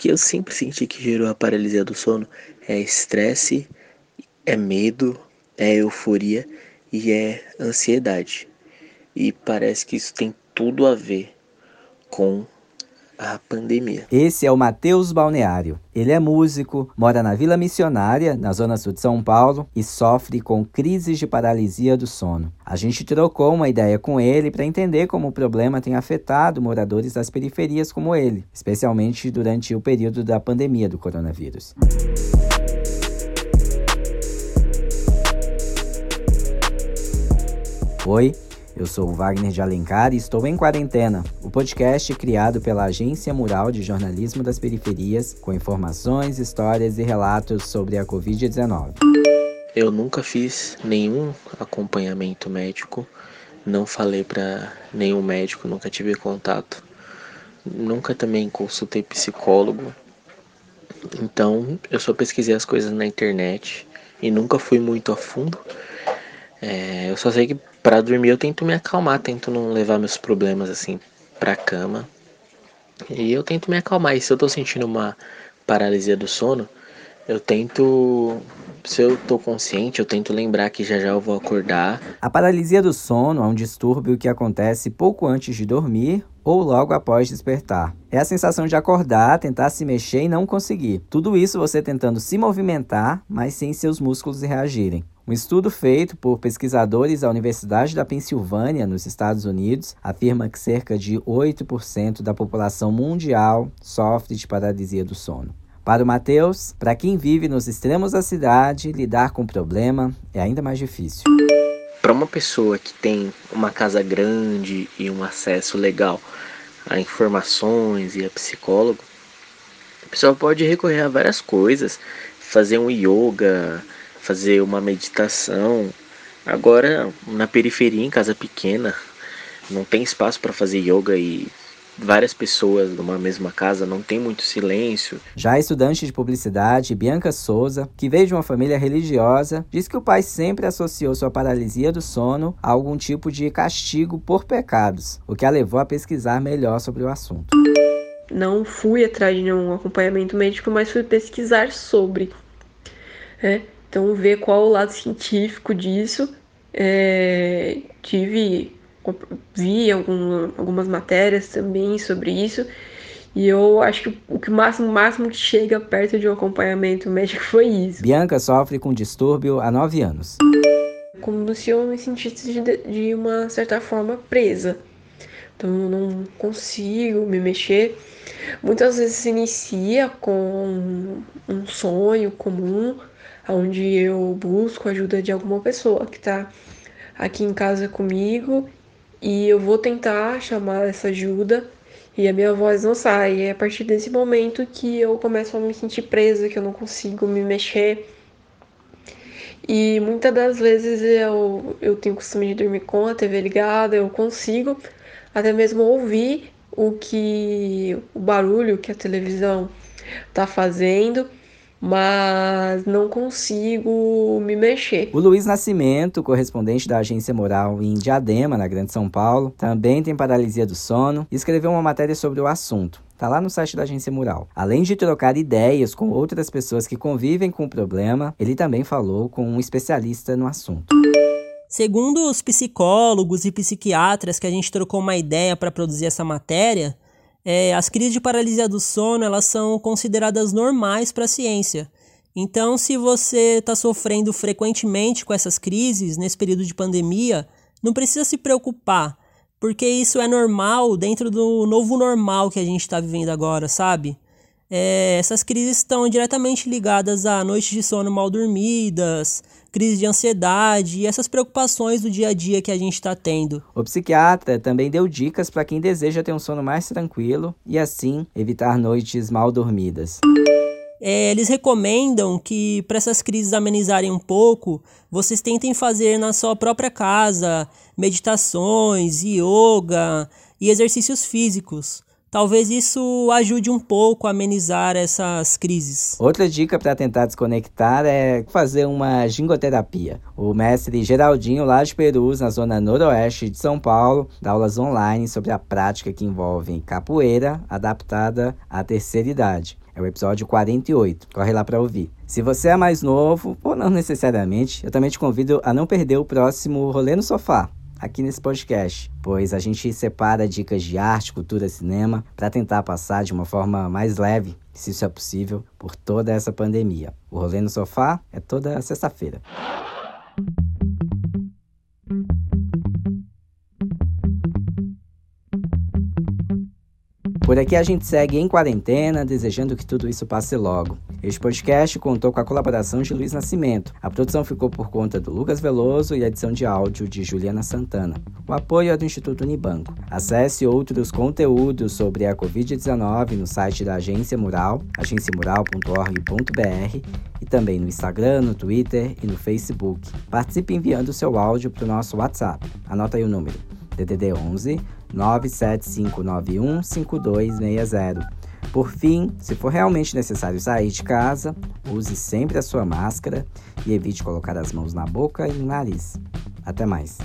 que eu sempre senti que gerou a paralisia do sono é estresse, é medo, é euforia e é ansiedade. E parece que isso tem tudo a ver com a pandemia. Esse é o Matheus Balneário. Ele é músico, mora na Vila Missionária, na zona sul de São Paulo, e sofre com crises de paralisia do sono. A gente trocou uma ideia com ele para entender como o problema tem afetado moradores das periferias como ele, especialmente durante o período da pandemia do coronavírus. Oi, eu sou o Wagner de Alencar e estou em quarentena. O podcast é criado pela Agência Mural de Jornalismo das Periferias, com informações, histórias e relatos sobre a Covid-19. Eu nunca fiz nenhum acompanhamento médico, não falei para nenhum médico, nunca tive contato, nunca também consultei psicólogo. Então, eu só pesquisei as coisas na internet e nunca fui muito a fundo. É, eu só sei que para dormir eu tento me acalmar, tento não levar meus problemas assim pra cama. E eu tento me acalmar. E se eu tô sentindo uma paralisia do sono, eu tento. Se eu tô consciente, eu tento lembrar que já já eu vou acordar. A paralisia do sono é um distúrbio que acontece pouco antes de dormir ou logo após despertar. É a sensação de acordar, tentar se mexer e não conseguir. Tudo isso você tentando se movimentar, mas sem seus músculos reagirem. Um estudo feito por pesquisadores da Universidade da Pensilvânia, nos Estados Unidos, afirma que cerca de 8% da população mundial sofre de paralisia do sono. Para o Matheus, para quem vive nos extremos da cidade, lidar com o problema é ainda mais difícil. Para uma pessoa que tem uma casa grande e um acesso legal a informações e a psicólogo, a pessoa pode recorrer a várias coisas, fazer um yoga, fazer uma meditação. Agora, na periferia, em casa pequena, não tem espaço para fazer yoga e várias pessoas numa mesma casa, não tem muito silêncio. Já a estudante de publicidade, Bianca Souza, que veio de uma família religiosa, diz que o pai sempre associou sua paralisia do sono a algum tipo de castigo por pecados, o que a levou a pesquisar melhor sobre o assunto. Não fui atrás de nenhum acompanhamento médico, mas fui pesquisar sobre. É, então, ver qual o lado científico disso. É, tive, vi algum, algumas matérias também sobre isso. E eu acho que o que máximo, máximo que chega perto de um acompanhamento médico foi isso. Bianca sofre com distúrbio há nove anos. Como se eu me sentisse de, de uma certa forma presa. Então eu não consigo me mexer. Muitas vezes se inicia com um sonho comum, onde eu busco a ajuda de alguma pessoa que está aqui em casa comigo e eu vou tentar chamar essa ajuda e a minha voz não sai. É a partir desse momento que eu começo a me sentir presa, que eu não consigo me mexer. E muitas das vezes eu, eu tenho costume de dormir com a TV ligada, eu consigo até mesmo ouvir o que o barulho que a televisão está fazendo mas não consigo me mexer. O Luiz Nascimento, correspondente da agência Moral em Diadema, na Grande São Paulo, também tem paralisia do sono e escreveu uma matéria sobre o assunto. Tá lá no site da agência Mural. Além de trocar ideias com outras pessoas que convivem com o problema, ele também falou com um especialista no assunto. Segundo os psicólogos e psiquiatras que a gente trocou uma ideia para produzir essa matéria, é, as crises de paralisia do sono elas são consideradas normais para a ciência. Então, se você está sofrendo frequentemente com essas crises nesse período de pandemia, não precisa se preocupar, porque isso é normal dentro do novo normal que a gente está vivendo agora, sabe? É, essas crises estão diretamente ligadas a noites de sono mal dormidas, crise de ansiedade e essas preocupações do dia a dia que a gente está tendo. O psiquiatra também deu dicas para quem deseja ter um sono mais tranquilo e assim evitar noites mal dormidas. É, eles recomendam que, para essas crises amenizarem um pouco, vocês tentem fazer na sua própria casa meditações, yoga e exercícios físicos. Talvez isso ajude um pouco a amenizar essas crises. Outra dica para tentar desconectar é fazer uma gingoterapia. O mestre Geraldinho, lá de Perus, na zona noroeste de São Paulo, dá aulas online sobre a prática que envolve capoeira adaptada à terceira idade. É o episódio 48. Corre lá para ouvir. Se você é mais novo, ou não necessariamente, eu também te convido a não perder o próximo Rolê no Sofá, aqui nesse podcast, pois a gente separa dicas de arte, cultura, cinema para tentar passar de uma forma mais leve, se isso é possível, por toda essa pandemia. O Rolê no Sofá é toda sexta-feira. Por aqui a gente segue em quarentena, desejando que tudo isso passe logo. Este podcast contou com a colaboração de Luiz Nascimento. A produção ficou por conta do Lucas Veloso e a edição de áudio de Juliana Santana. O apoio é do Instituto Unibanco. Acesse outros conteúdos sobre a Covid-19 no site da Agência Mural, agenciamural.org.br e também no Instagram, no Twitter e no Facebook. Participe enviando seu áudio para o nosso WhatsApp. Anota aí o número: DDD 11 97591 5260. Por fim, se for realmente necessário sair de casa, use sempre a sua máscara e evite colocar as mãos na boca e no nariz. Até mais.